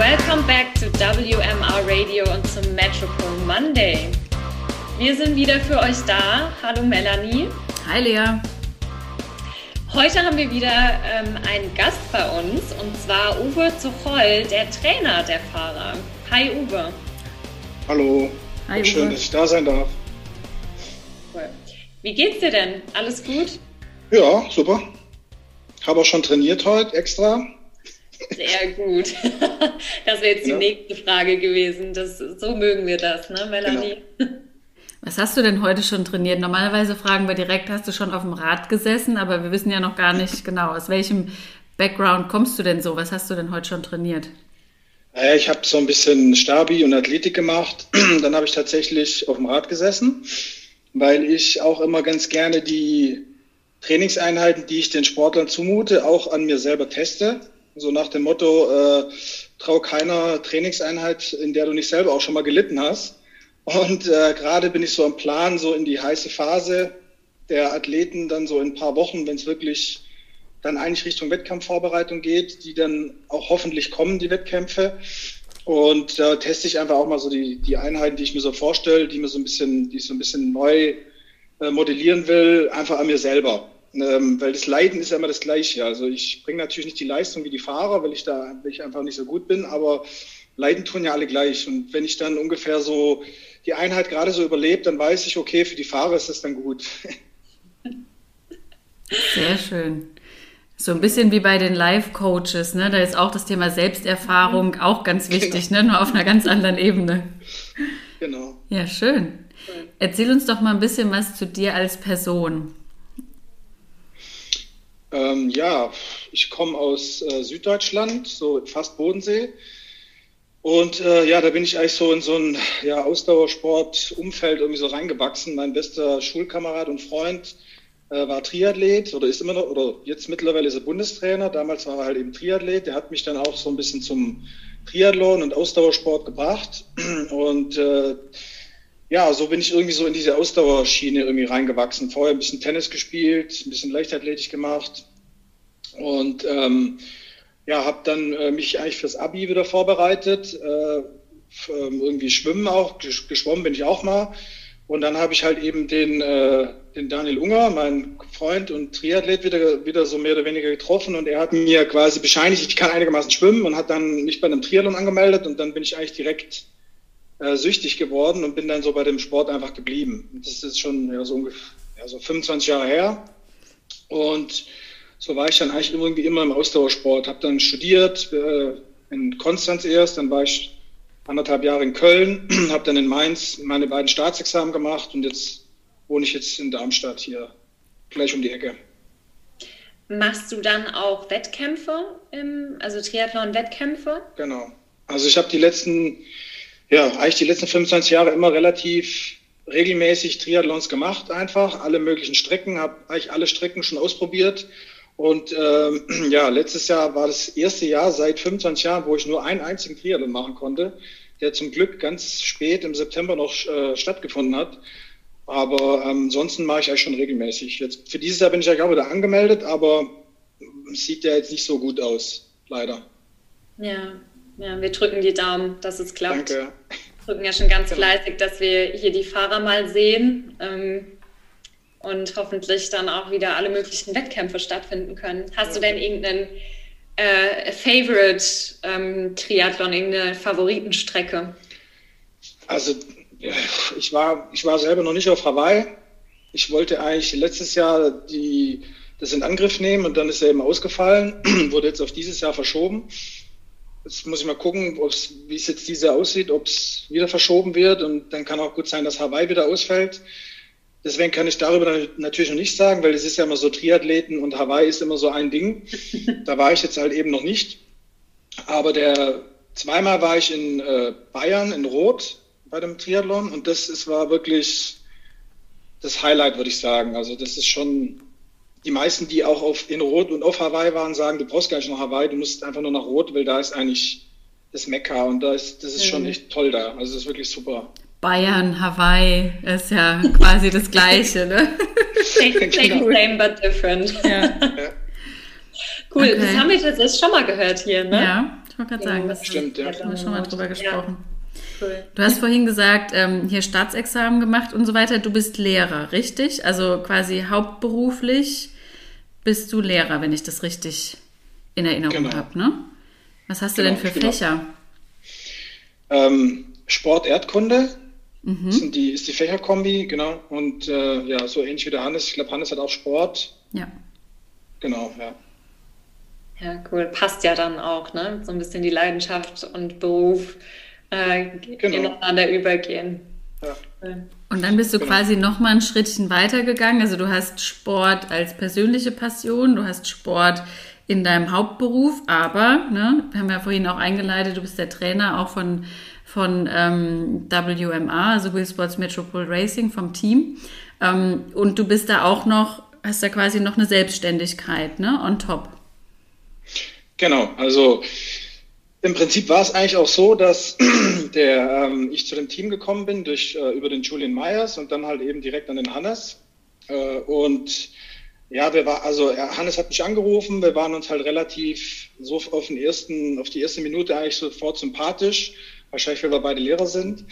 Welcome back to WMR Radio und zum Metropole Monday. Wir sind wieder für euch da. Hallo Melanie. Hi Lea. Heute haben wir wieder ähm, einen Gast bei uns und zwar Uwe Zucholl, der Trainer der Fahrer. Hi Uwe. Hallo. Hi, Schön, Uwe. dass ich da sein darf. Cool. Wie geht's dir denn? Alles gut? Ja, super. Habe auch schon trainiert heute extra. Sehr gut. Das wäre jetzt die ja. nächste Frage gewesen. Das, so mögen wir das, ne, Melanie? Genau. Was hast du denn heute schon trainiert? Normalerweise fragen wir direkt, hast du schon auf dem Rad gesessen, aber wir wissen ja noch gar nicht genau, aus welchem Background kommst du denn so? Was hast du denn heute schon trainiert? Naja, ich habe so ein bisschen Stabi und Athletik gemacht. Dann habe ich tatsächlich auf dem Rad gesessen, weil ich auch immer ganz gerne die Trainingseinheiten, die ich den Sportlern zumute, auch an mir selber teste. So nach dem Motto, äh, trau keiner Trainingseinheit, in der du nicht selber auch schon mal gelitten hast. Und äh, gerade bin ich so am Plan, so in die heiße Phase der Athleten, dann so in ein paar Wochen, wenn es wirklich dann eigentlich Richtung Wettkampfvorbereitung geht, die dann auch hoffentlich kommen, die Wettkämpfe. Und da äh, teste ich einfach auch mal so die, die Einheiten, die ich mir so vorstelle, die mir so ein bisschen, die ich so ein bisschen neu äh, modellieren will, einfach an mir selber. Ähm, weil das Leiden ist ja immer das Gleiche. Also ich bringe natürlich nicht die Leistung wie die Fahrer, weil ich da weil ich einfach nicht so gut bin, aber Leiden tun ja alle gleich. Und wenn ich dann ungefähr so die Einheit gerade so überlebt, dann weiß ich, okay, für die Fahrer ist das dann gut. Sehr schön. So ein bisschen wie bei den Life-Coaches, ne? Da ist auch das Thema Selbsterfahrung auch ganz wichtig, genau. ne? Nur auf einer ganz anderen Ebene. Genau. Ja, schön. Erzähl uns doch mal ein bisschen was zu dir als Person. Ähm, ja, ich komme aus äh, Süddeutschland, so fast Bodensee. Und äh, ja, da bin ich eigentlich so in so ein ja, Ausdauersport-Umfeld irgendwie so reingewachsen. Mein bester Schulkamerad und Freund äh, war Triathlet oder ist immer noch, oder jetzt mittlerweile ist er Bundestrainer. Damals war er halt eben Triathlet. Der hat mich dann auch so ein bisschen zum Triathlon und Ausdauersport gebracht. Und äh, ja, so bin ich irgendwie so in diese Ausdauerschiene irgendwie reingewachsen. Vorher ein bisschen Tennis gespielt, ein bisschen Leichtathletik gemacht und ähm, ja, habe dann äh, mich eigentlich fürs Abi wieder vorbereitet. Äh, ähm, irgendwie schwimmen auch, geschwommen bin ich auch mal. Und dann habe ich halt eben den, äh, den Daniel Unger, mein Freund und Triathlet, wieder, wieder so mehr oder weniger getroffen. Und er hat mir quasi bescheinigt, ich kann einigermaßen schwimmen und hat dann mich bei einem Triathlon angemeldet. Und dann bin ich eigentlich direkt äh, süchtig geworden und bin dann so bei dem Sport einfach geblieben. Das ist schon ja, so ungefähr ja, so 25 Jahre her. Und so war ich dann eigentlich irgendwie immer im Ausdauersport. Habe dann studiert äh, in Konstanz erst, dann war ich anderthalb Jahre in Köln, habe dann in Mainz meine beiden Staatsexamen gemacht und jetzt wohne ich jetzt in Darmstadt hier gleich um die Ecke. Machst du dann auch Wettkämpfe, im, also Triathlon-Wettkämpfe? Genau. Also ich habe die letzten ja, eigentlich die letzten 25 Jahre immer relativ regelmäßig Triathlons gemacht, einfach alle möglichen Strecken, habe eigentlich alle Strecken schon ausprobiert. Und ähm, ja, letztes Jahr war das erste Jahr seit 25 Jahren, wo ich nur einen einzigen Triathlon machen konnte, der zum Glück ganz spät im September noch äh, stattgefunden hat. Aber ähm, ansonsten mache ich eigentlich schon regelmäßig. Jetzt für dieses Jahr bin ich eigentlich auch wieder angemeldet, aber sieht ja jetzt nicht so gut aus, leider. Ja, ja, wir drücken die Daumen, dass es klappt. Danke. Wir drücken ja schon ganz fleißig, dass wir hier die Fahrer mal sehen ähm, und hoffentlich dann auch wieder alle möglichen Wettkämpfe stattfinden können. Hast du denn irgendeinen äh, Favorite ähm, Triathlon, irgendeine Favoritenstrecke? Also ich war, ich war selber noch nicht auf Hawaii. Ich wollte eigentlich letztes Jahr die, das in Angriff nehmen und dann ist er eben ausgefallen, wurde jetzt auf dieses Jahr verschoben. Jetzt muss ich mal gucken, wie es jetzt diese aussieht, ob es wieder verschoben wird. Und dann kann auch gut sein, dass Hawaii wieder ausfällt. Deswegen kann ich darüber natürlich noch nicht sagen, weil es ist ja immer so Triathleten und Hawaii ist immer so ein Ding. Da war ich jetzt halt eben noch nicht. Aber der zweimal war ich in äh, Bayern in Rot bei dem Triathlon und das ist, war wirklich das Highlight, würde ich sagen. Also das ist schon die meisten, die auch auf, in Rot und auf Hawaii waren, sagen, du brauchst gar nicht nach Hawaii, du musst einfach nur nach Rot, weil da ist eigentlich das Mekka und da ist, das ist schon mhm. echt toll da. Also das ist wirklich super. Bayern, Hawaii ist ja quasi das Gleiche, ne? Same, same but different. Ja. Cool, okay. das haben wir tatsächlich schon mal gehört hier, ne? Ja, wollte gerade sagen, das stimmt, ja. haben wir schon mal drüber gesprochen. Ja. Cool. Du hast vorhin gesagt, ähm, hier Staatsexamen gemacht und so weiter. Du bist Lehrer, richtig? Also quasi hauptberuflich bist du Lehrer, wenn ich das richtig in Erinnerung genau. habe, ne? Was hast du genau, denn für Fächer? Ähm, Sport, Erdkunde mhm. sind die, ist die Fächerkombi, genau. Und äh, ja, so ähnlich wie der Hannes. Ich glaube, Hannes hat auch Sport. Ja. Genau, ja. Ja, cool. Passt ja dann auch, ne? So ein bisschen die Leidenschaft und Beruf äh, genau. ineinander übergehen. Ja. Und dann bist du genau. quasi noch mal ein Schrittchen weiter gegangen. Also du hast Sport als persönliche Passion, du hast Sport in deinem Hauptberuf, aber, ne, wir haben ja vorhin auch eingeleitet, du bist der Trainer auch von, von ähm, WMA, also Will Sports Metropole Racing vom Team. Ähm, und du bist da auch noch, hast da quasi noch eine Selbstständigkeit, ne, on top. Genau, also im Prinzip war es eigentlich auch so, dass der, ähm, ich zu dem Team gekommen bin durch äh, über den Julian Myers und dann halt eben direkt an den Hannes. Äh, und ja, wir war also Hannes hat mich angerufen, wir waren uns halt relativ so auf den ersten, auf die erste Minute eigentlich sofort sympathisch, wahrscheinlich weil wir beide Lehrer sind.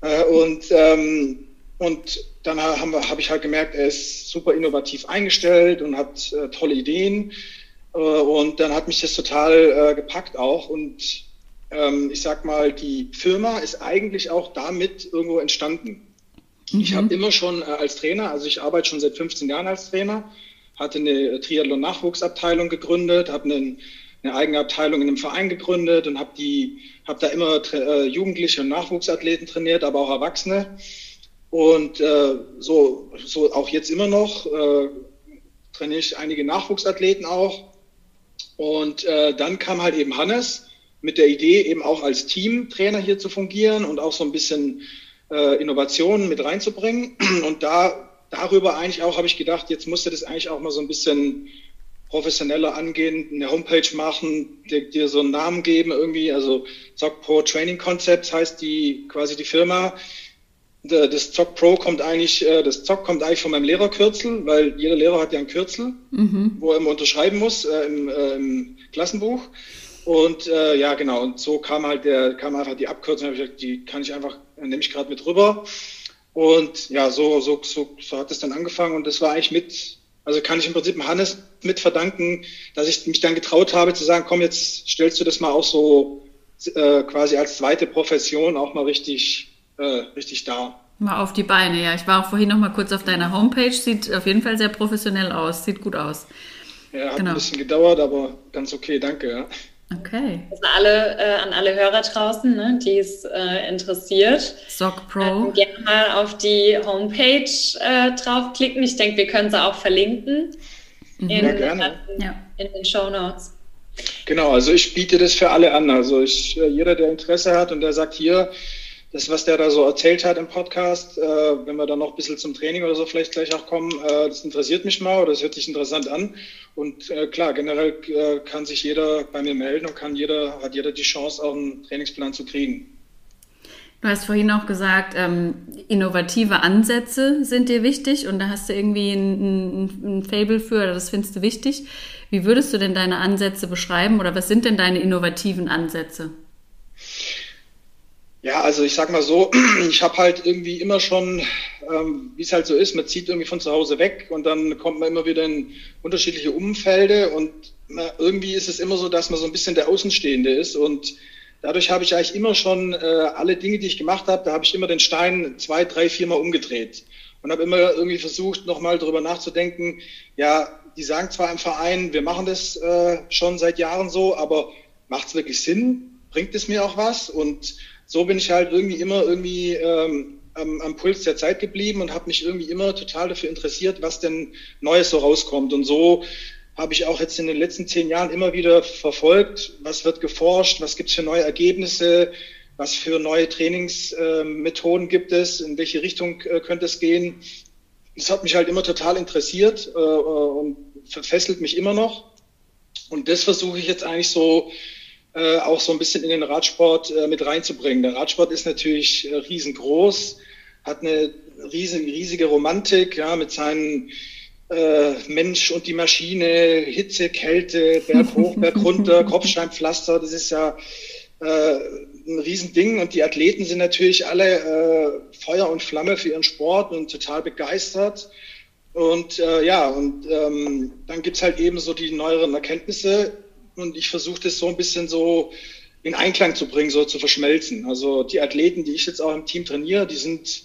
Äh, und ähm, und dann habe hab ich halt gemerkt, er ist super innovativ eingestellt und hat äh, tolle Ideen. Äh, und dann hat mich das total äh, gepackt auch. Und ähm, ich sag mal, die Firma ist eigentlich auch damit irgendwo entstanden. Mhm. Ich habe immer schon äh, als Trainer, also ich arbeite schon seit 15 Jahren als Trainer, hatte eine Triathlon-Nachwuchsabteilung gegründet, habe eine, eine eigene Abteilung in einem Verein gegründet und habe die, da immer äh, Jugendliche und Nachwuchsathleten trainiert, aber auch Erwachsene. Und äh, so, so auch jetzt immer noch äh, trainiere ich einige Nachwuchsathleten auch und äh, dann kam halt eben Hannes mit der Idee, eben auch als Teamtrainer hier zu fungieren und auch so ein bisschen äh, Innovationen mit reinzubringen. Und da darüber eigentlich auch habe ich gedacht, jetzt musste das eigentlich auch mal so ein bisschen professioneller angehen, eine Homepage machen, dir, dir so einen Namen geben irgendwie. Also Zock Pro Training Concepts heißt die quasi die Firma das Zock Pro kommt eigentlich, äh, das Zock kommt eigentlich von meinem Lehrerkürzel, weil jeder Lehrer hat ja ein Kürzel, mhm. wo er immer unterschreiben muss äh, im, äh, im, Klassenbuch. Und äh, ja, genau, und so kam halt der, kam einfach die Abkürzung, ich gesagt, die kann ich einfach, nehme ich gerade mit rüber. Und ja, so, so, so, so hat es dann angefangen und das war eigentlich mit, also kann ich im Prinzip Hannes mit verdanken, dass ich mich dann getraut habe zu sagen, komm, jetzt stellst du das mal auch so äh, quasi als zweite Profession auch mal richtig äh, richtig da. Mal auf die Beine, ja. Ich war auch vorhin noch mal kurz auf deiner Homepage. Sieht auf jeden Fall sehr professionell aus. Sieht gut aus. Ja, hat genau. ein bisschen gedauert, aber ganz okay, danke. Ja. Okay. Also alle, äh, an alle Hörer draußen, ne, die es äh, interessiert. Sock Pro. Äh, gerne mal auf die Homepage äh, draufklicken. Ich denke, wir können sie auch verlinken. Mhm. In, ja, gerne. ja. in den Show Notes. Genau, also ich biete das für alle an. Also ich, äh, jeder, der Interesse hat und der sagt, hier, das, was der da so erzählt hat im Podcast, äh, wenn wir dann noch ein bisschen zum Training oder so vielleicht gleich auch kommen, äh, das interessiert mich mal oder das hört sich interessant an. Und äh, klar, generell äh, kann sich jeder bei mir melden und kann jeder, hat jeder die Chance, auch einen Trainingsplan zu kriegen. Du hast vorhin auch gesagt, ähm, innovative Ansätze sind dir wichtig und da hast du irgendwie ein, ein, ein Fable für oder das findest du wichtig. Wie würdest du denn deine Ansätze beschreiben oder was sind denn deine innovativen Ansätze? Ja, also ich sag mal so, ich habe halt irgendwie immer schon, ähm, wie es halt so ist, man zieht irgendwie von zu Hause weg und dann kommt man immer wieder in unterschiedliche Umfelde und na, irgendwie ist es immer so, dass man so ein bisschen der Außenstehende ist und dadurch habe ich eigentlich immer schon äh, alle Dinge, die ich gemacht habe, da habe ich immer den Stein zwei, drei, viermal umgedreht und habe immer irgendwie versucht, nochmal darüber nachzudenken, ja, die sagen zwar im Verein, wir machen das äh, schon seit Jahren so, aber macht es wirklich Sinn? Bringt es mir auch was? Und so bin ich halt irgendwie immer irgendwie ähm, am, am Puls der Zeit geblieben und habe mich irgendwie immer total dafür interessiert, was denn Neues so rauskommt. Und so habe ich auch jetzt in den letzten zehn Jahren immer wieder verfolgt, was wird geforscht, was gibt es für neue Ergebnisse, was für neue Trainingsmethoden äh, gibt es, in welche Richtung äh, könnte es gehen. Das hat mich halt immer total interessiert äh, äh und verfesselt mich immer noch. Und das versuche ich jetzt eigentlich so äh, auch so ein bisschen in den Radsport äh, mit reinzubringen. Der Radsport ist natürlich äh, riesengroß, hat eine riesige, riesige Romantik, ja, mit seinen Mensch und die Maschine, Hitze, Kälte, Berg hoch, Berg runter, Kopfsteinpflaster, das ist ja äh, ein Riesending und die Athleten sind natürlich alle äh, Feuer und Flamme für ihren Sport und total begeistert. Und äh, ja, und ähm, dann gibt's halt eben so die neueren Erkenntnisse und ich versuche das so ein bisschen so in Einklang zu bringen, so zu verschmelzen. Also die Athleten, die ich jetzt auch im Team trainiere, die sind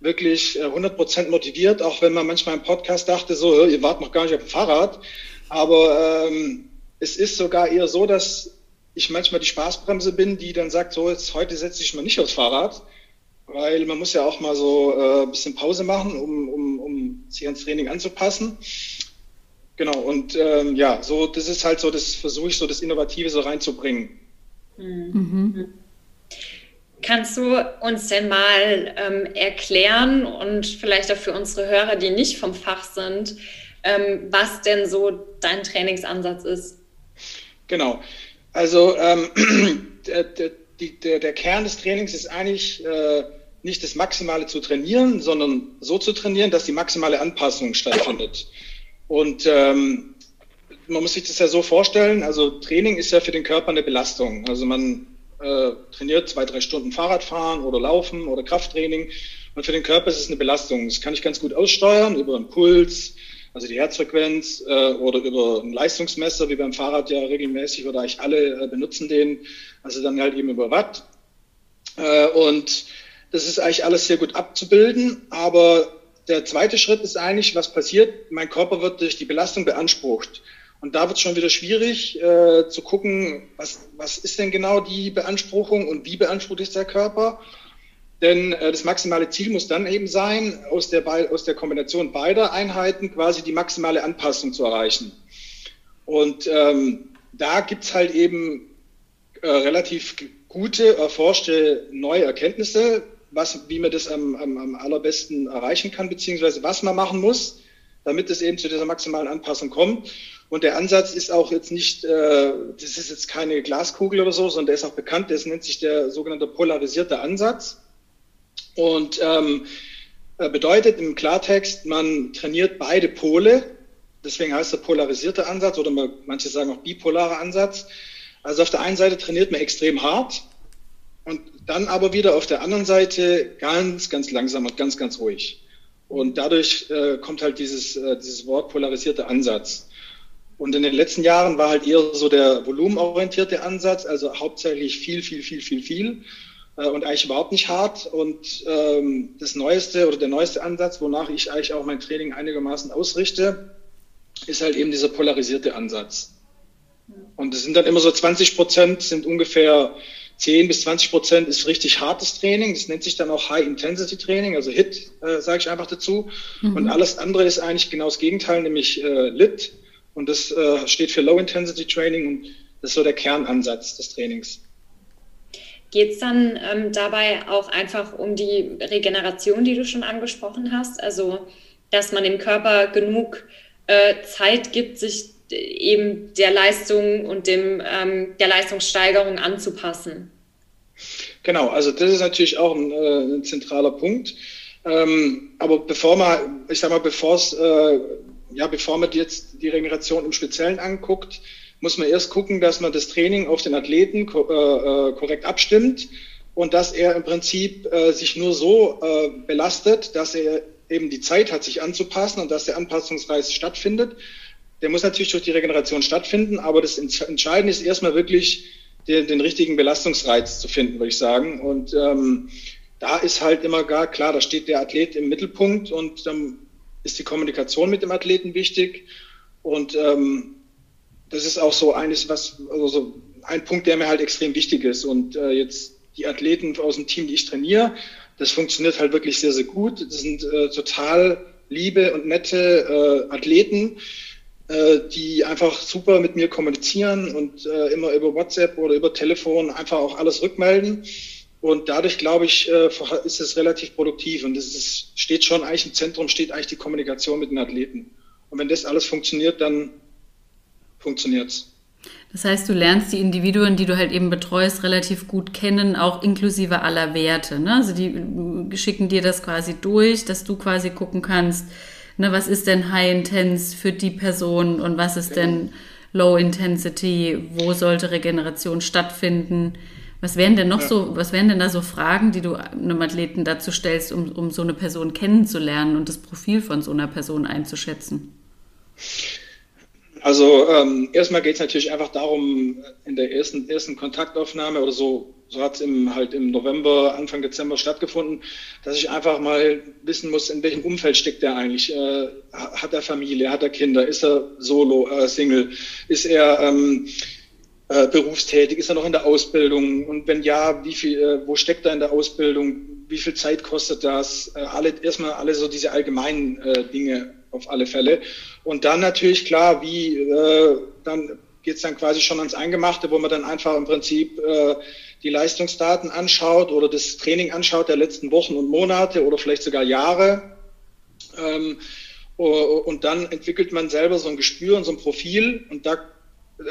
wirklich 100% äh, motiviert, auch wenn man manchmal im Podcast dachte, so, ihr wart noch gar nicht auf dem Fahrrad. Aber ähm, es ist sogar eher so, dass ich manchmal die Spaßbremse bin, die dann sagt, so jetzt heute setze ich mal nicht aufs Fahrrad, weil man muss ja auch mal so äh, ein bisschen Pause machen, um, um, um sich ans Training anzupassen. Genau, und ähm, ja, so das ist halt so, das versuche ich so das Innovative so reinzubringen. Mhm. Kannst du uns denn mal ähm, erklären und vielleicht auch für unsere Hörer, die nicht vom Fach sind, ähm, was denn so dein Trainingsansatz ist? Genau. Also ähm, der, der, der, der, Kern des Trainings ist eigentlich äh, nicht das Maximale zu trainieren, sondern so zu trainieren, dass die maximale Anpassung stattfindet. Und ähm, man muss sich das ja so vorstellen, also Training ist ja für den Körper eine Belastung. Also man äh, trainiert zwei, drei Stunden Fahrradfahren oder Laufen oder Krafttraining. Und für den Körper ist es eine Belastung. Das kann ich ganz gut aussteuern über einen Puls, also die Herzfrequenz äh, oder über ein Leistungsmesser, wie beim Fahrrad ja regelmäßig oder eigentlich alle äh, benutzen den, also dann halt eben über Watt. Äh, und das ist eigentlich alles sehr gut abzubilden, aber der zweite Schritt ist eigentlich, was passiert? Mein Körper wird durch die Belastung beansprucht. Und da wird es schon wieder schwierig äh, zu gucken, was, was ist denn genau die Beanspruchung und wie beansprucht ist der Körper. Denn äh, das maximale Ziel muss dann eben sein, aus der, aus der Kombination beider Einheiten quasi die maximale Anpassung zu erreichen. Und ähm, da gibt's halt eben äh, relativ gute, erforschte neue Erkenntnisse, was, wie man das am, am, am allerbesten erreichen kann, beziehungsweise was man machen muss, damit es eben zu dieser maximalen Anpassung kommt. Und der Ansatz ist auch jetzt nicht, äh, das ist jetzt keine Glaskugel oder so, sondern der ist auch bekannt, das nennt sich der sogenannte polarisierte Ansatz. Und ähm, äh, bedeutet im Klartext, man trainiert beide Pole, deswegen heißt der polarisierte Ansatz oder man, manche sagen auch bipolarer Ansatz. Also auf der einen Seite trainiert man extrem hart und dann aber wieder auf der anderen Seite ganz, ganz langsam und ganz, ganz ruhig. Und dadurch äh, kommt halt dieses, äh, dieses Wort polarisierte Ansatz. Und in den letzten Jahren war halt eher so der volumenorientierte Ansatz, also hauptsächlich viel, viel, viel, viel, viel äh, und eigentlich überhaupt nicht hart. Und ähm, das neueste oder der neueste Ansatz, wonach ich eigentlich auch mein Training einigermaßen ausrichte, ist halt eben dieser polarisierte Ansatz. Und es sind dann immer so 20 Prozent, sind ungefähr 10 bis 20 Prozent ist richtig hartes Training. Das nennt sich dann auch High-Intensity-Training, also HIT, äh, sage ich einfach dazu. Mhm. Und alles andere ist eigentlich genau das Gegenteil, nämlich äh, LIT. Und das äh, steht für Low-Intensity-Training und das ist so der Kernansatz des Trainings. Geht es dann ähm, dabei auch einfach um die Regeneration, die du schon angesprochen hast? Also, dass man dem Körper genug äh, Zeit gibt, sich eben der Leistung und dem, ähm, der Leistungssteigerung anzupassen. Genau, also das ist natürlich auch ein, äh, ein zentraler Punkt. Ähm, aber bevor man, ich sag mal, bevor es, äh, ja, bevor man jetzt die Regeneration im Speziellen anguckt, muss man erst gucken, dass man das Training auf den Athleten ko äh, äh korrekt abstimmt und dass er im Prinzip äh, sich nur so belastet, dass er eben die Zeit hat, sich anzupassen und dass der Anpassungsreiz stattfindet der muss natürlich durch die Regeneration stattfinden, aber das Entscheidende ist erstmal wirklich den, den richtigen Belastungsreiz zu finden, würde ich sagen. Und ähm, da ist halt immer gar klar, da steht der Athlet im Mittelpunkt und dann ist die Kommunikation mit dem Athleten wichtig. Und ähm, das ist auch so eines, was, also so ein Punkt, der mir halt extrem wichtig ist. Und äh, jetzt die Athleten aus dem Team, die ich trainiere, das funktioniert halt wirklich sehr, sehr gut. Das sind äh, total liebe und nette äh, Athleten die einfach super mit mir kommunizieren und äh, immer über WhatsApp oder über Telefon einfach auch alles rückmelden. Und dadurch, glaube ich, äh, ist es relativ produktiv und es ist, steht schon eigentlich im Zentrum, steht eigentlich die Kommunikation mit den Athleten. Und wenn das alles funktioniert, dann funktioniert's. Das heißt, du lernst die Individuen, die du halt eben betreust, relativ gut kennen, auch inklusive aller Werte. Ne? Also die schicken dir das quasi durch, dass du quasi gucken kannst, ne, was ist denn High Intense für die Person und was ist denn Low Intensity, wo sollte Regeneration stattfinden? Was wären denn noch ja. so, was wären denn da so Fragen, die du einem Athleten dazu stellst, um, um so eine Person kennenzulernen und das Profil von so einer Person einzuschätzen? Also ähm, erstmal geht es natürlich einfach darum, in der ersten, ersten Kontaktaufnahme oder so, so hat es im, halt im November, Anfang Dezember stattgefunden, dass ich einfach mal wissen muss, in welchem Umfeld steckt er eigentlich. Äh, hat er Familie, hat er Kinder, ist er solo, äh, Single, ist er ähm, äh, berufstätig, ist er noch in der Ausbildung und wenn ja, wie viel, äh, wo steckt er in der Ausbildung, wie viel Zeit kostet das? Äh, alle, erstmal alle so diese allgemeinen äh, Dinge auf alle Fälle. Und dann natürlich klar, wie, äh, dann geht's dann quasi schon ans Eingemachte, wo man dann einfach im Prinzip äh, die Leistungsdaten anschaut oder das Training anschaut der letzten Wochen und Monate oder vielleicht sogar Jahre. Ähm, und dann entwickelt man selber so ein Gespür und so ein Profil und da,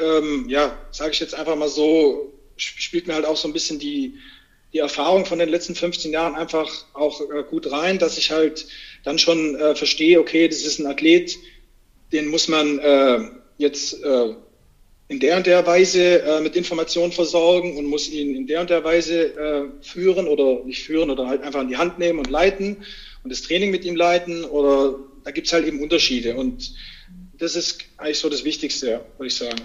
ähm, ja, sage ich jetzt einfach mal so, spielt mir halt auch so ein bisschen die, die Erfahrung von den letzten 15 Jahren einfach auch äh, gut rein, dass ich halt dann schon äh, verstehe, okay, das ist ein Athlet, den muss man äh, jetzt äh, in der und der Weise äh, mit Informationen versorgen und muss ihn in der und der Weise äh, führen oder nicht führen oder halt einfach in die Hand nehmen und leiten und das Training mit ihm leiten oder da gibt's halt eben Unterschiede und das ist eigentlich so das Wichtigste, würde ich sagen.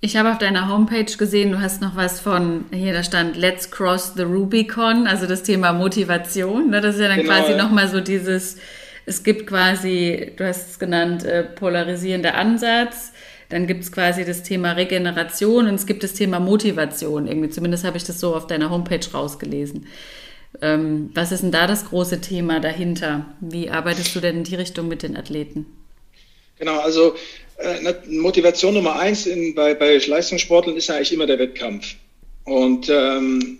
Ich habe auf deiner Homepage gesehen, du hast noch was von, hier da stand Let's Cross the Rubicon, also das Thema Motivation. Ne? Das ist ja dann genau, quasi ja. nochmal so dieses, es gibt quasi, du hast es genannt, äh, polarisierender Ansatz. Dann gibt es quasi das Thema Regeneration und es gibt das Thema Motivation. Irgendwie, zumindest habe ich das so auf deiner Homepage rausgelesen. Ähm, was ist denn da das große Thema dahinter? Wie arbeitest du denn in die Richtung mit den Athleten? Genau, also äh, Motivation Nummer eins in, bei, bei Leistungssportlern ist eigentlich immer der Wettkampf. Und ähm,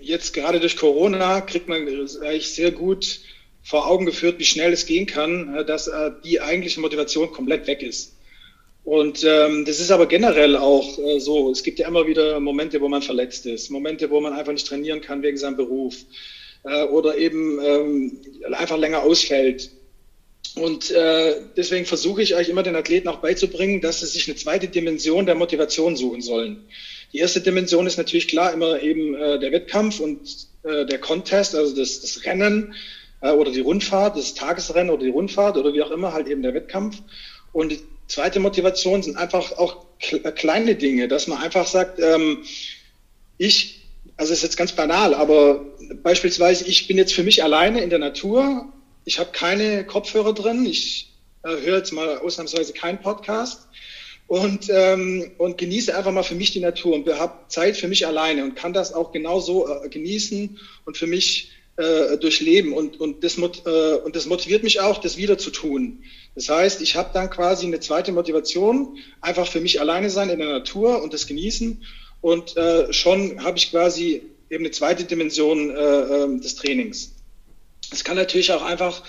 jetzt gerade durch Corona kriegt man eigentlich sehr gut vor Augen geführt, wie schnell es gehen kann, äh, dass äh, die eigentliche Motivation komplett weg ist. Und ähm, das ist aber generell auch äh, so. Es gibt ja immer wieder Momente, wo man verletzt ist, Momente, wo man einfach nicht trainieren kann wegen seinem Beruf äh, oder eben ähm, einfach länger ausfällt. Und äh, deswegen versuche ich eigentlich immer den Athleten auch beizubringen, dass sie sich eine zweite Dimension der Motivation suchen sollen. Die erste Dimension ist natürlich klar immer eben äh, der Wettkampf und äh, der Contest, also das, das Rennen äh, oder die Rundfahrt, das Tagesrennen oder die Rundfahrt oder wie auch immer, halt eben der Wettkampf. Und die zweite Motivation sind einfach auch äh, kleine Dinge, dass man einfach sagt, ähm, ich, also ist jetzt ganz banal, aber beispielsweise, ich bin jetzt für mich alleine in der Natur ich habe keine Kopfhörer drin. Ich äh, höre jetzt mal ausnahmsweise keinen Podcast und, ähm, und genieße einfach mal für mich die Natur und habe Zeit für mich alleine und kann das auch genauso äh, genießen und für mich äh, durchleben. Und, und, das, äh, und das motiviert mich auch, das wieder zu tun. Das heißt, ich habe dann quasi eine zweite Motivation, einfach für mich alleine sein in der Natur und das genießen. Und äh, schon habe ich quasi eben eine zweite Dimension äh, äh, des Trainings. Es kann natürlich auch einfach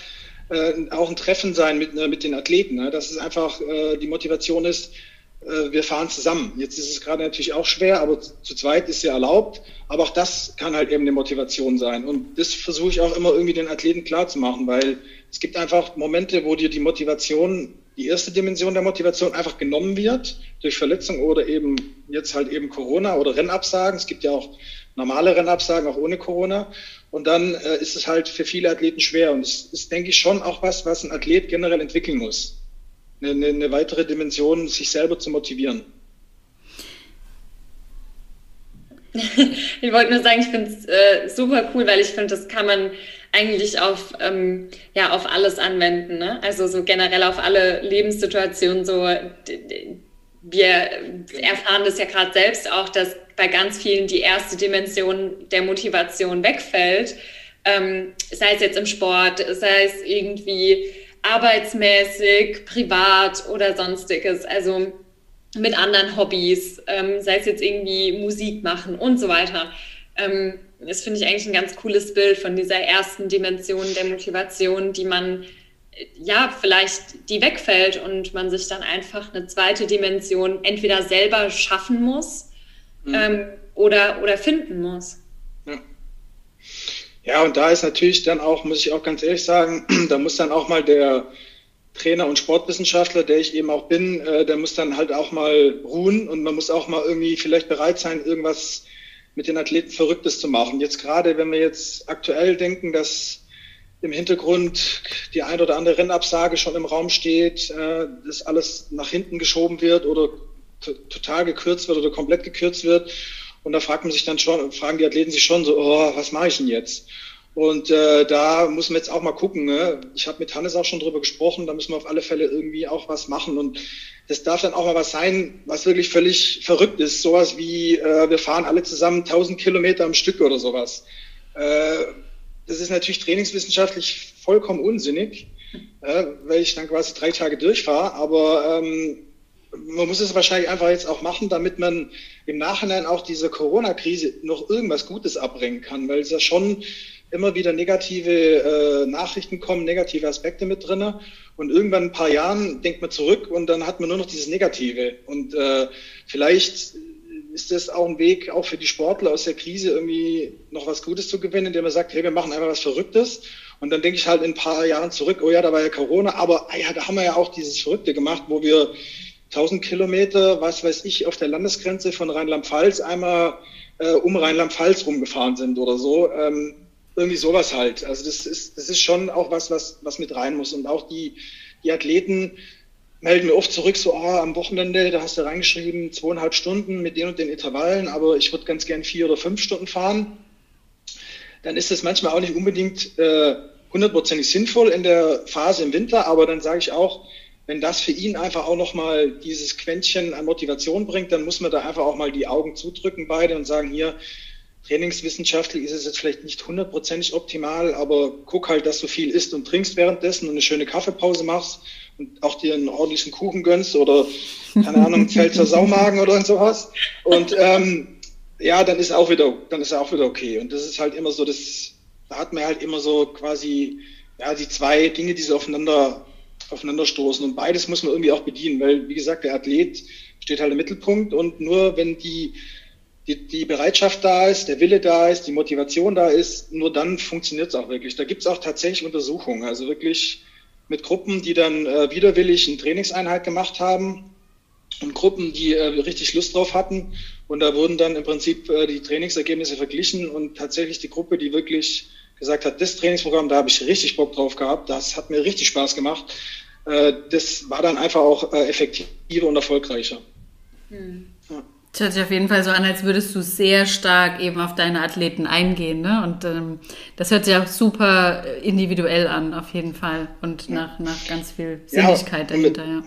äh, auch ein Treffen sein mit, äh, mit den Athleten, ne? dass es einfach äh, die Motivation ist, wir fahren zusammen. Jetzt ist es gerade natürlich auch schwer, aber zu zweit ist ja erlaubt. Aber auch das kann halt eben eine Motivation sein. Und das versuche ich auch immer irgendwie den Athleten klar zu machen, weil es gibt einfach Momente, wo dir die Motivation, die erste Dimension der Motivation einfach genommen wird durch Verletzung oder eben jetzt halt eben Corona oder Rennabsagen. Es gibt ja auch normale Rennabsagen, auch ohne Corona. Und dann äh, ist es halt für viele Athleten schwer. Und es ist, denke ich, schon auch was, was ein Athlet generell entwickeln muss. Eine, eine, weitere Dimension, sich selber zu motivieren. ich wollte nur sagen, ich finde es äh, super cool, weil ich finde, das kann man eigentlich auf, ähm, ja, auf alles anwenden. Ne? Also so generell auf alle Lebenssituationen. So, wir erfahren das ja gerade selbst auch, dass bei ganz vielen die erste Dimension der Motivation wegfällt. Ähm, sei es jetzt im Sport, sei es irgendwie arbeitsmäßig, privat oder sonstiges. Also mit anderen Hobbys, ähm, sei es jetzt irgendwie Musik machen und so weiter. Ähm, das finde ich eigentlich ein ganz cooles Bild von dieser ersten Dimension der Motivation, die man ja, vielleicht die wegfällt und man sich dann einfach eine zweite Dimension entweder selber schaffen muss mhm. ähm, oder, oder finden muss. Ja. Und da ist natürlich dann auch, muss ich auch ganz ehrlich sagen, da muss dann auch mal der Trainer und Sportwissenschaftler, der ich eben auch bin, äh, der muss dann halt auch mal ruhen und man muss auch mal irgendwie vielleicht bereit sein, irgendwas mit den Athleten Verrücktes zu machen. Jetzt gerade, wenn wir jetzt aktuell denken, dass im Hintergrund die ein oder andere Rennabsage schon im Raum steht, äh, dass alles nach hinten geschoben wird oder total gekürzt wird oder komplett gekürzt wird. Und da fragt man sich dann schon, fragen die Athleten sich schon so, oh, was mache ich denn jetzt? Und äh, da muss man jetzt auch mal gucken. Ne? Ich habe mit Hannes auch schon drüber gesprochen, da müssen wir auf alle Fälle irgendwie auch was machen. Und das darf dann auch mal was sein, was wirklich völlig verrückt ist. Sowas wie, äh, wir fahren alle zusammen 1000 Kilometer am Stück oder sowas. Äh, das ist natürlich trainingswissenschaftlich vollkommen unsinnig, äh, weil ich dann quasi drei Tage durchfahre. Aber ähm, man muss es wahrscheinlich einfach jetzt auch machen, damit man im Nachhinein auch diese Corona-Krise noch irgendwas Gutes abbringen kann, weil es ja schon immer wieder negative äh, Nachrichten kommen, negative Aspekte mit drinne. Und irgendwann ein paar Jahren denkt man zurück und dann hat man nur noch dieses Negative. Und äh, vielleicht ist das auch ein Weg, auch für die Sportler aus der Krise irgendwie noch was Gutes zu gewinnen, indem man sagt, hey, wir machen einfach was Verrücktes. Und dann denke ich halt in ein paar Jahren zurück, oh ja, da war ja Corona, aber ah ja, da haben wir ja auch dieses Verrückte gemacht, wo wir 1000 Kilometer, was weiß ich, auf der Landesgrenze von Rheinland-Pfalz einmal äh, um Rheinland-Pfalz rumgefahren sind oder so. Ähm, irgendwie sowas halt. Also das ist, das ist schon auch was, was, was mit rein muss. Und auch die, die Athleten melden mir oft zurück, so, ah, am Wochenende, da hast du reingeschrieben, zweieinhalb Stunden mit den und den Intervallen, aber ich würde ganz gern vier oder fünf Stunden fahren. Dann ist das manchmal auch nicht unbedingt äh, hundertprozentig äh, sinnvoll in der Phase im Winter, aber dann sage ich auch, wenn das für ihn einfach auch nochmal dieses Quäntchen an Motivation bringt, dann muss man da einfach auch mal die Augen zudrücken beide und sagen, hier, trainingswissenschaftlich ist es jetzt vielleicht nicht hundertprozentig optimal, aber guck halt, dass du viel isst und trinkst währenddessen und eine schöne Kaffeepause machst und auch dir einen ordentlichen Kuchen gönnst oder, keine Ahnung, Pfälzer Saumagen oder sowas. Und ähm, ja, dann ist auch wieder, dann ist auch wieder okay. Und das ist halt immer so, das, da hat man halt immer so quasi, ja, die zwei Dinge, die so aufeinander aufeinanderstoßen. Und beides muss man irgendwie auch bedienen, weil, wie gesagt, der Athlet steht halt im Mittelpunkt und nur wenn die, die, die Bereitschaft da ist, der Wille da ist, die Motivation da ist, nur dann funktioniert es auch wirklich. Da gibt es auch tatsächlich Untersuchungen, also wirklich mit Gruppen, die dann äh, widerwillig eine Trainingseinheit gemacht haben und Gruppen, die äh, richtig Lust drauf hatten. Und da wurden dann im Prinzip äh, die Trainingsergebnisse verglichen und tatsächlich die Gruppe, die wirklich gesagt hat, das Trainingsprogramm, da habe ich richtig Bock drauf gehabt, das hat mir richtig Spaß gemacht. Äh, das war dann einfach auch äh, effektiver und erfolgreicher. Hm. Ja. Das hört sich auf jeden Fall so an, als würdest du sehr stark eben auf deine Athleten eingehen. Ne? Und ähm, das hört sich auch super individuell an, auf jeden Fall. Und nach, nach ganz viel Sinnlichkeit ja, dahinter, ja.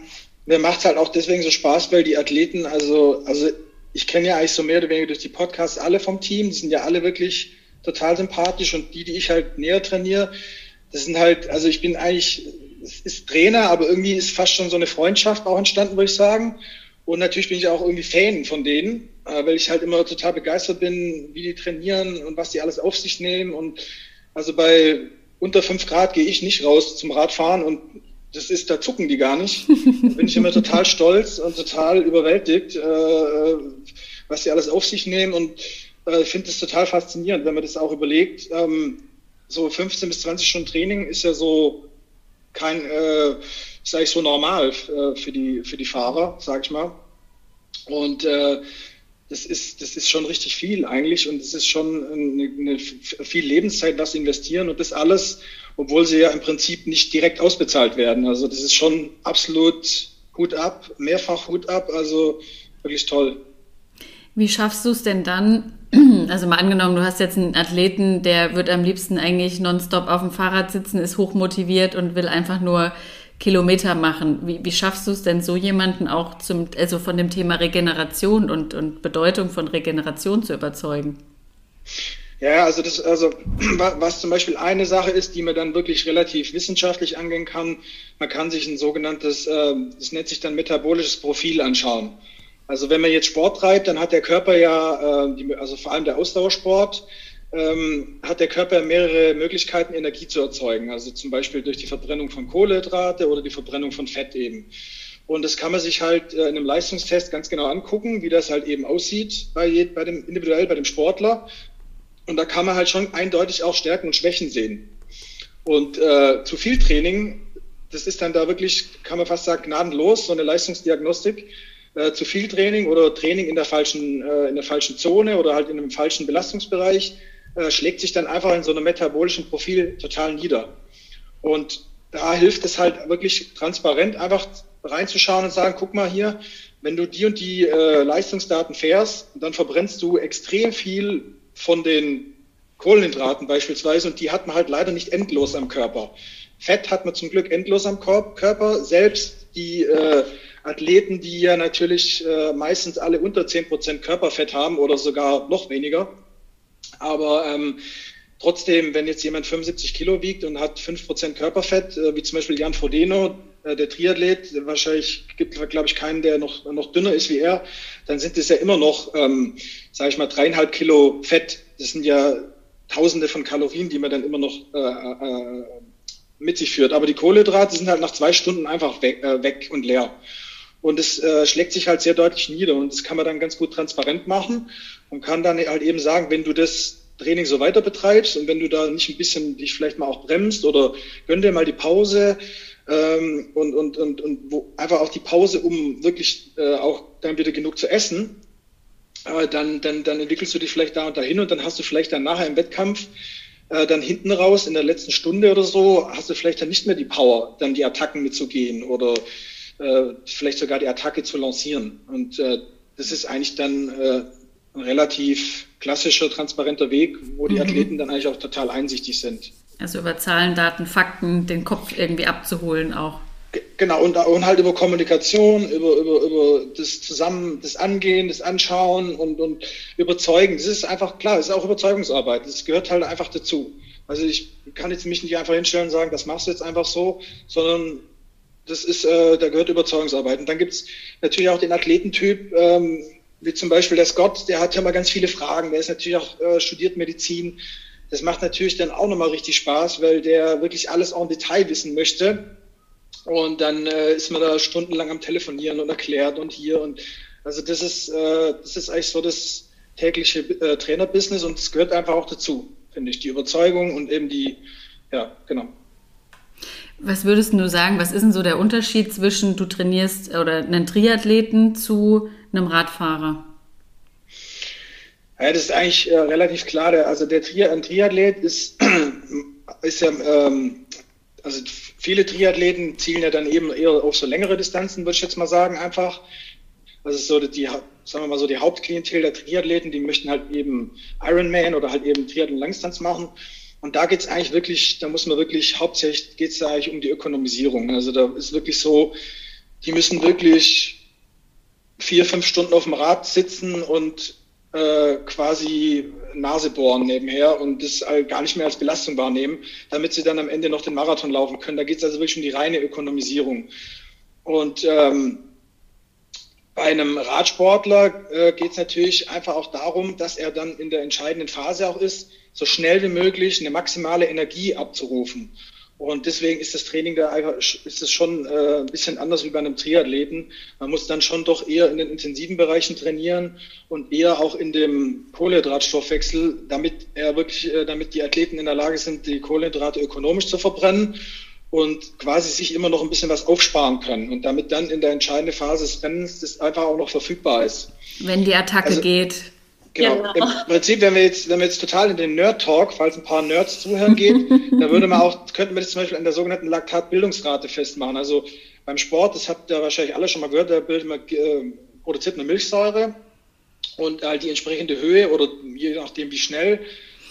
Mir macht es halt auch deswegen so Spaß, weil die Athleten, also, also ich kenne ja eigentlich so mehr oder weniger durch die Podcasts alle vom Team, die sind ja alle wirklich total sympathisch und die, die ich halt näher trainiere, das sind halt, also ich bin eigentlich, es ist Trainer, aber irgendwie ist fast schon so eine Freundschaft auch entstanden, würde ich sagen. Und natürlich bin ich auch irgendwie Fan von denen, äh, weil ich halt immer total begeistert bin, wie die trainieren und was die alles auf sich nehmen. Und also bei unter fünf Grad gehe ich nicht raus zum Radfahren und das ist, da zucken die gar nicht. Da bin ich immer total stolz und total überwältigt, äh, was die alles auf sich nehmen. Und äh, ich finde das total faszinierend, wenn man das auch überlegt. Ähm, so 15 bis 20 Stunden Training ist ja so kein, äh, ist eigentlich so normal äh, für, die, für die Fahrer, sag ich mal. Und äh, das ist, das ist schon richtig viel eigentlich und es ist schon eine, eine viel Lebenszeit, was investieren und das alles, obwohl sie ja im Prinzip nicht direkt ausbezahlt werden. Also das ist schon absolut Hut ab, mehrfach Hut ab, also wirklich toll. Wie schaffst du es denn dann, also mal angenommen, du hast jetzt einen Athleten, der wird am liebsten eigentlich nonstop auf dem Fahrrad sitzen, ist hochmotiviert und will einfach nur Kilometer machen. Wie, wie schaffst du es denn so jemanden auch zum, also von dem Thema Regeneration und, und Bedeutung von Regeneration zu überzeugen? Ja, also das, also was zum Beispiel eine Sache ist, die man dann wirklich relativ wissenschaftlich angehen kann, man kann sich ein sogenanntes, äh, das nennt sich dann metabolisches Profil anschauen. Also wenn man jetzt Sport treibt, dann hat der Körper ja, äh, also vor allem der Ausdauersport, ähm, hat der Körper mehrere Möglichkeiten, Energie zu erzeugen. Also zum Beispiel durch die Verbrennung von Kohlenhydrate oder die Verbrennung von Fett eben. Und das kann man sich halt äh, in einem Leistungstest ganz genau angucken, wie das halt eben aussieht bei, bei dem individuell bei dem Sportler. Und da kann man halt schon eindeutig auch Stärken und Schwächen sehen. Und äh, zu viel Training, das ist dann da wirklich, kann man fast sagen, gnadenlos, so eine Leistungsdiagnostik. Äh, zu viel Training oder Training in der falschen, äh, in der falschen Zone oder halt in einem falschen Belastungsbereich äh, schlägt sich dann einfach in so einem metabolischen Profil total nieder. Und da hilft es halt wirklich transparent einfach reinzuschauen und sagen, guck mal hier, wenn du die und die äh, Leistungsdaten fährst, dann verbrennst du extrem viel von den Kohlenhydraten beispielsweise und die hat man halt leider nicht endlos am Körper. Fett hat man zum Glück endlos am Körper. Selbst die äh, Athleten, die ja natürlich äh, meistens alle unter 10% Körperfett haben oder sogar noch weniger. Aber ähm, trotzdem, wenn jetzt jemand 75 Kilo wiegt und hat 5% Körperfett, äh, wie zum Beispiel Jan Frodeno, äh, der Triathlet, wahrscheinlich gibt es, glaube ich, keinen, der noch, noch dünner ist wie er, dann sind es ja immer noch, ähm, sage ich mal, dreieinhalb Kilo Fett. Das sind ja Tausende von Kalorien, die man dann immer noch äh, äh, mit sich führt. Aber die Kohlenhydrate sind halt nach zwei Stunden einfach weg, äh, weg und leer. Und es äh, schlägt sich halt sehr deutlich nieder. Und das kann man dann ganz gut transparent machen und kann dann halt eben sagen, wenn du das Training so weiter betreibst und wenn du da nicht ein bisschen dich vielleicht mal auch bremst oder gönn dir mal die Pause ähm, und, und, und, und wo einfach auch die Pause, um wirklich äh, auch dann wieder genug zu essen, äh, dann, dann, dann entwickelst du dich vielleicht da und dahin und dann hast du vielleicht dann nachher im Wettkampf äh, dann hinten raus in der letzten Stunde oder so, hast du vielleicht dann nicht mehr die Power, dann die Attacken mitzugehen oder äh, vielleicht sogar die Attacke zu lancieren. Und äh, das ist eigentlich dann äh, ein relativ klassischer, transparenter Weg, wo die mhm. Athleten dann eigentlich auch total einsichtig sind. Also über Zahlen, Daten, Fakten den Kopf irgendwie abzuholen auch. Genau, und, und halt über Kommunikation, über, über, über das Zusammen, das Angehen, das Anschauen und, und Überzeugen. Das ist einfach klar, das ist auch Überzeugungsarbeit. Das gehört halt einfach dazu. Also ich kann jetzt mich nicht einfach hinstellen und sagen, das machst du jetzt einfach so, sondern das ist, äh, da gehört Überzeugungsarbeit. Und dann gibt's natürlich auch den Athletentyp, ähm, wie zum Beispiel der Scott, der hat ja mal ganz viele Fragen, der ist natürlich auch äh, studiert Medizin. Das macht natürlich dann auch nochmal richtig Spaß, weil der wirklich alles im Detail wissen möchte. Und dann äh, ist man da stundenlang am Telefonieren und erklärt und hier und also das ist, äh, das ist eigentlich so das tägliche äh, Trainerbusiness und es gehört einfach auch dazu, finde ich, die Überzeugung und eben die, ja, genau. Was würdest du sagen, was ist denn so der Unterschied zwischen du trainierst oder einen Triathleten zu einem Radfahrer? Ja, das ist eigentlich äh, relativ klar. Also der Tri ein Triathlet ist, ist ja, ähm, also viele Triathleten zielen ja dann eben eher auf so längere Distanzen, würde ich jetzt mal sagen, einfach. Das ist so die, sagen wir mal so die Hauptklientel der Triathleten, die möchten halt eben Ironman oder halt eben Triathlon Langstanz machen. Und da geht es eigentlich wirklich, da muss man wirklich, hauptsächlich geht es da eigentlich um die Ökonomisierung. Also da ist wirklich so, die müssen wirklich vier, fünf Stunden auf dem Rad sitzen und äh, quasi Nase bohren nebenher und das gar nicht mehr als Belastung wahrnehmen, damit sie dann am Ende noch den Marathon laufen können. Da geht es also wirklich um die reine Ökonomisierung. Und ähm, bei einem Radsportler äh, geht es natürlich einfach auch darum, dass er dann in der entscheidenden Phase auch ist, so schnell wie möglich eine maximale Energie abzurufen. Und deswegen ist das Training da einfach, ist es schon äh, ein bisschen anders wie bei einem Triathleten. Man muss dann schon doch eher in den intensiven Bereichen trainieren und eher auch in dem Kohlenhydratstoffwechsel, damit er wirklich, äh, damit die Athleten in der Lage sind, die Kohlenhydrate ökonomisch zu verbrennen und quasi sich immer noch ein bisschen was aufsparen können und damit dann in der entscheidenden Phase des Rennens das einfach auch noch verfügbar ist. Wenn die Attacke also, geht. Genau. genau. Im Prinzip, wenn wir jetzt, wenn wir jetzt total in den Nerd-Talk, falls ein paar Nerds zuhören geht, dann würde man auch, könnten wir das zum Beispiel an der sogenannten Laktatbildungsrate festmachen. Also beim Sport, das habt ihr wahrscheinlich alle schon mal gehört, da bildet man, äh, produziert eine Milchsäure und halt die entsprechende Höhe oder je nachdem wie schnell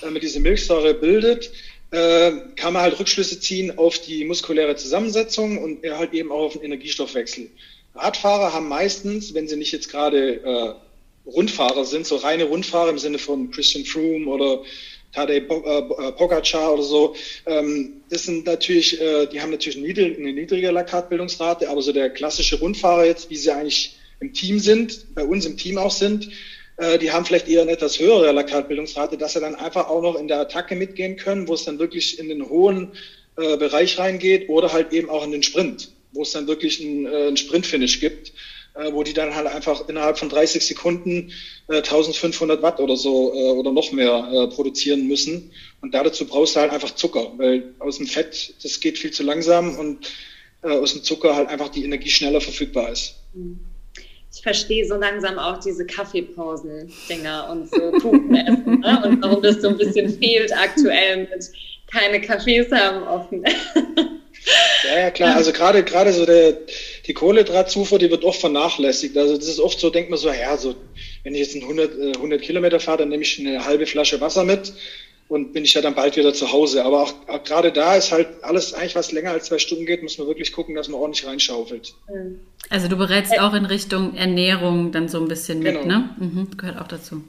äh, man diese Milchsäure bildet, äh, kann man halt Rückschlüsse ziehen auf die muskuläre Zusammensetzung und halt eben auch auf den Energiestoffwechsel. Radfahrer haben meistens, wenn sie nicht jetzt gerade äh, Rundfahrer sind, so reine Rundfahrer im Sinne von Christian Froome oder Tadej äh, äh, Pogacar oder so. Ähm, das sind natürlich, äh, die haben natürlich eine niedrige, Laktatbildungsrate, aber so der klassische Rundfahrer jetzt, wie sie eigentlich im Team sind, bei uns im Team auch sind, die haben vielleicht eher eine etwas höhere Laktatbildungsrate, dass sie dann einfach auch noch in der Attacke mitgehen können, wo es dann wirklich in den hohen Bereich reingeht oder halt eben auch in den Sprint, wo es dann wirklich einen, einen Sprintfinish gibt äh, wo die dann halt einfach innerhalb von 30 Sekunden äh, 1500 Watt oder so äh, oder noch mehr äh, produzieren müssen. Und dazu brauchst du halt einfach Zucker, weil aus dem Fett, das geht viel zu langsam und äh, aus dem Zucker halt einfach die Energie schneller verfügbar ist. Ich verstehe so langsam auch diese Kaffeepausen-Dinger und so Kuchen essen ne? und warum das so ein bisschen fehlt aktuell mit keine Cafés haben offen. Ja, ja, klar. Also gerade gerade so der, die Kohlenhydratzufuhr, die wird oft vernachlässigt. Also das ist oft so, denkt man so, ja, so wenn ich jetzt 100, 100 äh, Kilometer fahre, dann nehme ich eine halbe Flasche Wasser mit und bin ich ja dann bald wieder zu Hause. Aber auch, auch gerade da ist halt alles eigentlich, was länger als zwei Stunden geht, muss man wirklich gucken, dass man ordentlich reinschaufelt. Also du berätst auch in Richtung Ernährung dann so ein bisschen mit, genau. ne? Mhm, gehört auch dazu.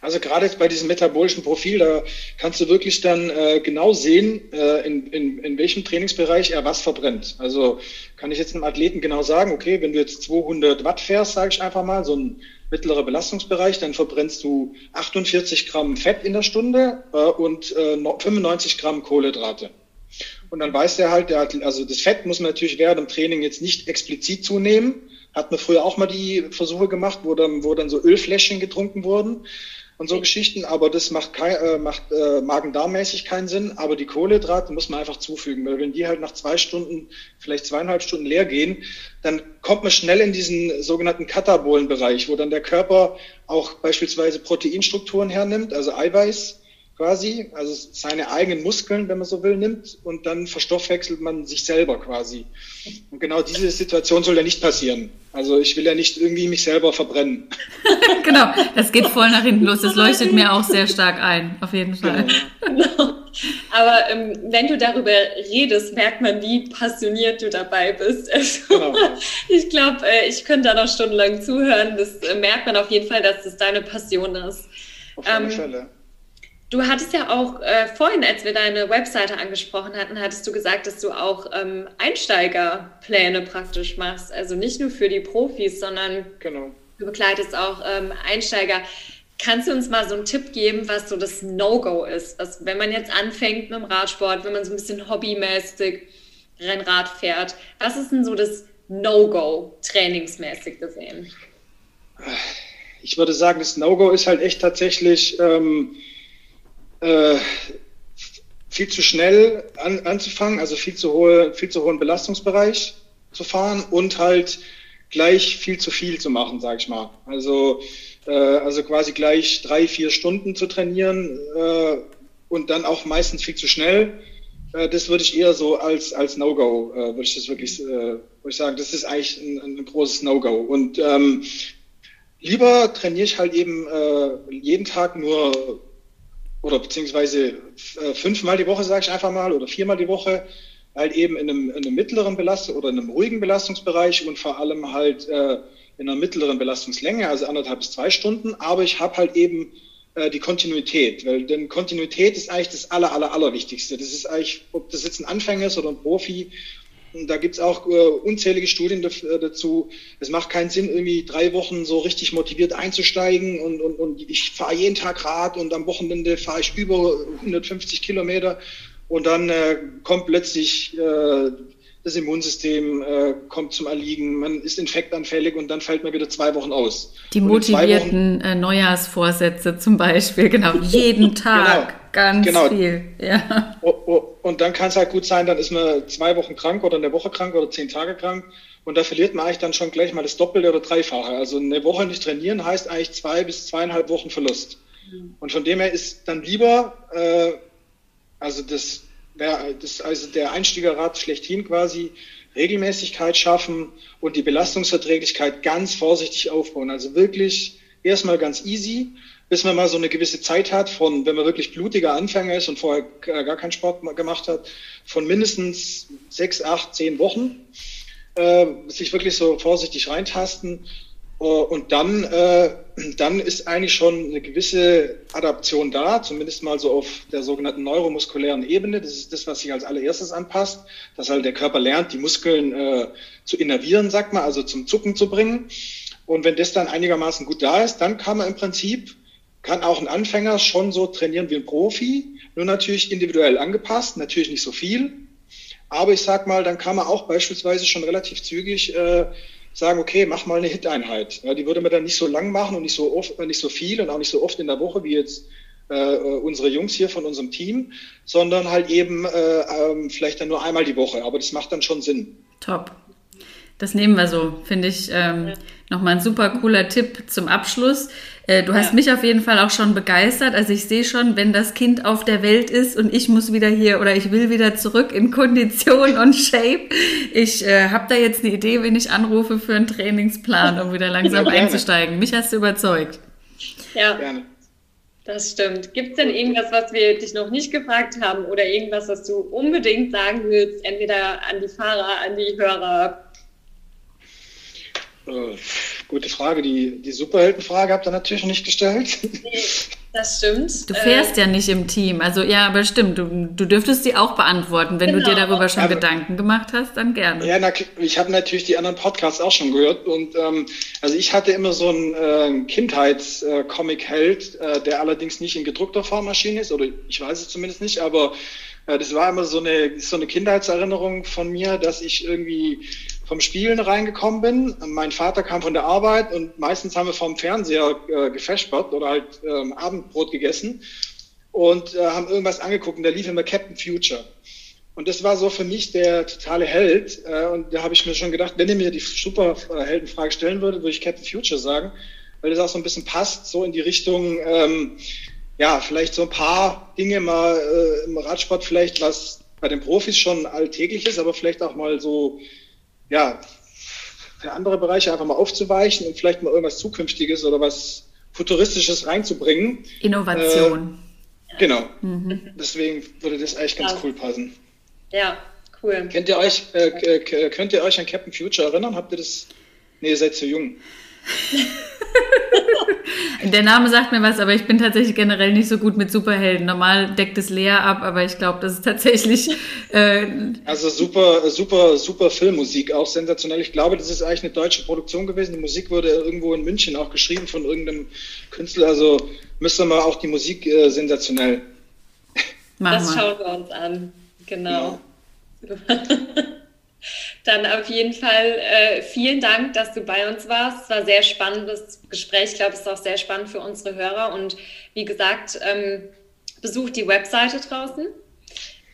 Also gerade jetzt bei diesem metabolischen Profil, da kannst du wirklich dann äh, genau sehen, äh, in, in, in welchem Trainingsbereich er was verbrennt. Also kann ich jetzt einem Athleten genau sagen, okay, wenn du jetzt 200 Watt fährst, sage ich einfach mal, so ein mittlerer Belastungsbereich, dann verbrennst du 48 Gramm Fett in der Stunde äh, und äh, 95 Gramm Kohlenhydrate. Und dann weiß der halt, der hat, also das Fett muss man natürlich während dem Training jetzt nicht explizit zunehmen. Hat man früher auch mal die Versuche gemacht, wo dann, wo dann so Ölfläschchen getrunken wurden und so Geschichten, aber das macht, kein, äh, macht äh, Magen-Darm-mäßig keinen Sinn. Aber die Kohlenhydrate muss man einfach zufügen, weil wenn die halt nach zwei Stunden, vielleicht zweieinhalb Stunden leer gehen, dann kommt man schnell in diesen sogenannten Katabolenbereich, wo dann der Körper auch beispielsweise Proteinstrukturen hernimmt, also Eiweiß quasi, also seine eigenen Muskeln, wenn man so will, nimmt und dann verstoffwechselt man sich selber quasi. Und genau diese Situation soll ja nicht passieren. Also ich will ja nicht irgendwie mich selber verbrennen. genau, das geht voll nach hinten los. Das leuchtet mir auch sehr stark ein, auf jeden Fall. Genau. Aber ähm, wenn du darüber redest, merkt man, wie passioniert du dabei bist. Also, genau. Ich glaube, äh, ich könnte da noch stundenlang zuhören. Das äh, merkt man auf jeden Fall, dass das deine Passion ist. Auf alle ähm, Fälle. Du hattest ja auch äh, vorhin, als wir deine Webseite angesprochen hatten, hattest du gesagt, dass du auch ähm, Einsteigerpläne praktisch machst. Also nicht nur für die Profis, sondern genau. du begleitest auch ähm, Einsteiger. Kannst du uns mal so einen Tipp geben, was so das No-Go ist? Was, wenn man jetzt anfängt mit dem Radsport, wenn man so ein bisschen hobbymäßig Rennrad fährt, was ist denn so das No-Go trainingsmäßig gesehen? Ich würde sagen, das No-Go ist halt echt tatsächlich ähm, äh, viel zu schnell an, anzufangen, also viel zu hohe, viel zu hohen Belastungsbereich zu fahren und halt gleich viel zu viel zu machen, sag ich mal. Also äh, also quasi gleich drei, vier Stunden zu trainieren äh, und dann auch meistens viel zu schnell. Äh, das würde ich eher so als als No-Go äh, würde ich das wirklich, äh, würde ich sagen, das ist eigentlich ein, ein großes No-Go. Und ähm, lieber trainiere ich halt eben äh, jeden Tag nur oder beziehungsweise äh, fünfmal die Woche, sage ich einfach mal, oder viermal die Woche, halt eben in einem, in einem mittleren Belastung oder in einem ruhigen Belastungsbereich und vor allem halt äh, in einer mittleren Belastungslänge, also anderthalb bis zwei Stunden. Aber ich habe halt eben äh, die Kontinuität, weil denn Kontinuität ist eigentlich das aller, aller, allerwichtigste. Das ist eigentlich, ob das jetzt ein Anfänger ist oder ein Profi, da gibt's auch äh, unzählige Studien äh, dazu. Es macht keinen Sinn, irgendwie drei Wochen so richtig motiviert einzusteigen und, und, und ich fahre jeden Tag Rad und am Wochenende fahre ich über 150 Kilometer und dann äh, kommt plötzlich äh, das Immunsystem äh, kommt zum Erliegen, man ist infektanfällig und dann fällt man wieder zwei Wochen aus. Die motivierten Wochen, äh, Neujahrsvorsätze zum Beispiel, genau, jeden Tag. Genau. Ganz genau. viel, ja. Und dann kann es halt gut sein, dann ist man zwei Wochen krank oder eine Woche krank oder zehn Tage krank. Und da verliert man eigentlich dann schon gleich mal das Doppelte oder Dreifache. Also eine Woche nicht trainieren heißt eigentlich zwei bis zweieinhalb Wochen Verlust. Mhm. Und von dem her ist dann lieber, äh, also das wäre das also der Einstiegerrat schlechthin quasi Regelmäßigkeit schaffen und die Belastungsverträglichkeit ganz vorsichtig aufbauen. Also wirklich erstmal ganz easy bis man mal so eine gewisse Zeit hat von, wenn man wirklich blutiger Anfänger ist und vorher gar keinen Sport gemacht hat, von mindestens sechs, acht, zehn Wochen, äh, sich wirklich so vorsichtig reintasten. Uh, und dann, äh, dann ist eigentlich schon eine gewisse Adaption da, zumindest mal so auf der sogenannten neuromuskulären Ebene. Das ist das, was sich als allererstes anpasst, dass halt der Körper lernt, die Muskeln äh, zu innervieren, sagt man, also zum Zucken zu bringen. Und wenn das dann einigermaßen gut da ist, dann kann man im Prinzip kann auch ein Anfänger schon so trainieren wie ein Profi, nur natürlich individuell angepasst, natürlich nicht so viel. Aber ich sag mal, dann kann man auch beispielsweise schon relativ zügig äh, sagen, okay, mach mal eine Hit-Einheit. Ja, die würde man dann nicht so lang machen und nicht so oft, nicht so viel und auch nicht so oft in der Woche wie jetzt äh, unsere Jungs hier von unserem Team, sondern halt eben äh, ähm, vielleicht dann nur einmal die Woche. Aber das macht dann schon Sinn. Top. Das nehmen wir so, finde ich ähm, nochmal ein super cooler Tipp zum Abschluss. Äh, du hast ja. mich auf jeden Fall auch schon begeistert. Also ich sehe schon, wenn das Kind auf der Welt ist und ich muss wieder hier oder ich will wieder zurück in Kondition und Shape. Ich äh, habe da jetzt eine Idee, wenn ich anrufe für einen Trainingsplan, um wieder langsam ja, einzusteigen. Mich hast du überzeugt. Ja. Gerne. Das stimmt. Gibt es denn irgendwas, was wir dich noch nicht gefragt haben oder irgendwas, was du unbedingt sagen willst, entweder an die Fahrer, an die Hörer? Äh, gute Frage. Die, die Superheldenfrage habt ihr natürlich nicht gestellt. Nee, das stimmt. Du fährst äh, ja nicht im Team. Also ja, aber stimmt. Du, du dürftest sie auch beantworten. Wenn genau. du dir genau. darüber schon aber, Gedanken gemacht hast, dann gerne. Ja, na, ich habe natürlich die anderen Podcasts auch schon gehört. Und ähm, also ich hatte immer so einen äh, Kindheits-Comic-Held, äh, der allerdings nicht in gedruckter Form erschienen ist. Oder ich weiß es zumindest nicht, aber äh, das war immer so eine, so eine Kindheitserinnerung von mir, dass ich irgendwie vom Spielen reingekommen bin. Mein Vater kam von der Arbeit und meistens haben wir vom Fernseher äh, gefespert oder halt ähm, Abendbrot gegessen und äh, haben irgendwas angeguckt und da lief immer Captain Future. Und das war so für mich der totale Held. Äh, und da habe ich mir schon gedacht, wenn ihr mir die Superheldenfrage stellen würde, würde ich Captain Future sagen, weil das auch so ein bisschen passt, so in die Richtung, ähm, ja, vielleicht so ein paar Dinge mal äh, im Radsport vielleicht, was bei den Profis schon alltäglich ist, aber vielleicht auch mal so ja, für andere Bereiche einfach mal aufzuweichen und vielleicht mal irgendwas Zukünftiges oder was Futuristisches reinzubringen. Innovation. Äh, genau. Mhm. Deswegen würde das eigentlich ganz ja. cool passen. Ja, cool. Kennt ihr euch, äh, könnt ihr euch an Captain Future erinnern? Habt ihr das? Nee, ihr seid zu jung. Der Name sagt mir was, aber ich bin tatsächlich generell nicht so gut mit Superhelden. Normal deckt es Lea ab, aber ich glaube, das ist tatsächlich. Äh also super, super, super Filmmusik, auch sensationell. Ich glaube, das ist eigentlich eine deutsche Produktion gewesen. Die Musik wurde irgendwo in München auch geschrieben von irgendeinem Künstler. Also müsste man auch die Musik äh, sensationell. Machen das schauen wir uns an. Genau. genau. Dann auf jeden Fall äh, vielen Dank, dass du bei uns warst. Es war ein sehr spannendes Gespräch. Ich glaube, es ist auch sehr spannend für unsere Hörer. Und wie gesagt, ähm, besucht die Webseite draußen.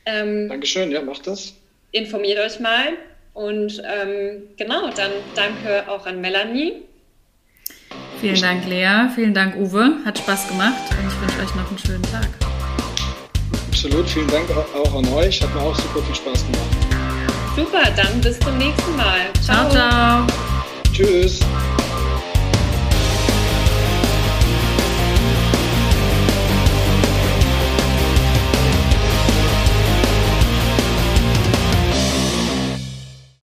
Ähm, Dankeschön, ja, macht das. Informiert euch mal. Und ähm, genau, dann danke auch an Melanie. Vielen Dank, Lea. Vielen Dank, Uwe. Hat Spaß gemacht und ich wünsche euch noch einen schönen Tag. Absolut, vielen Dank auch an euch. Hat mir auch super viel Spaß gemacht. Super, dann bis zum nächsten Mal. Ciao, ciao. ciao. Tschüss.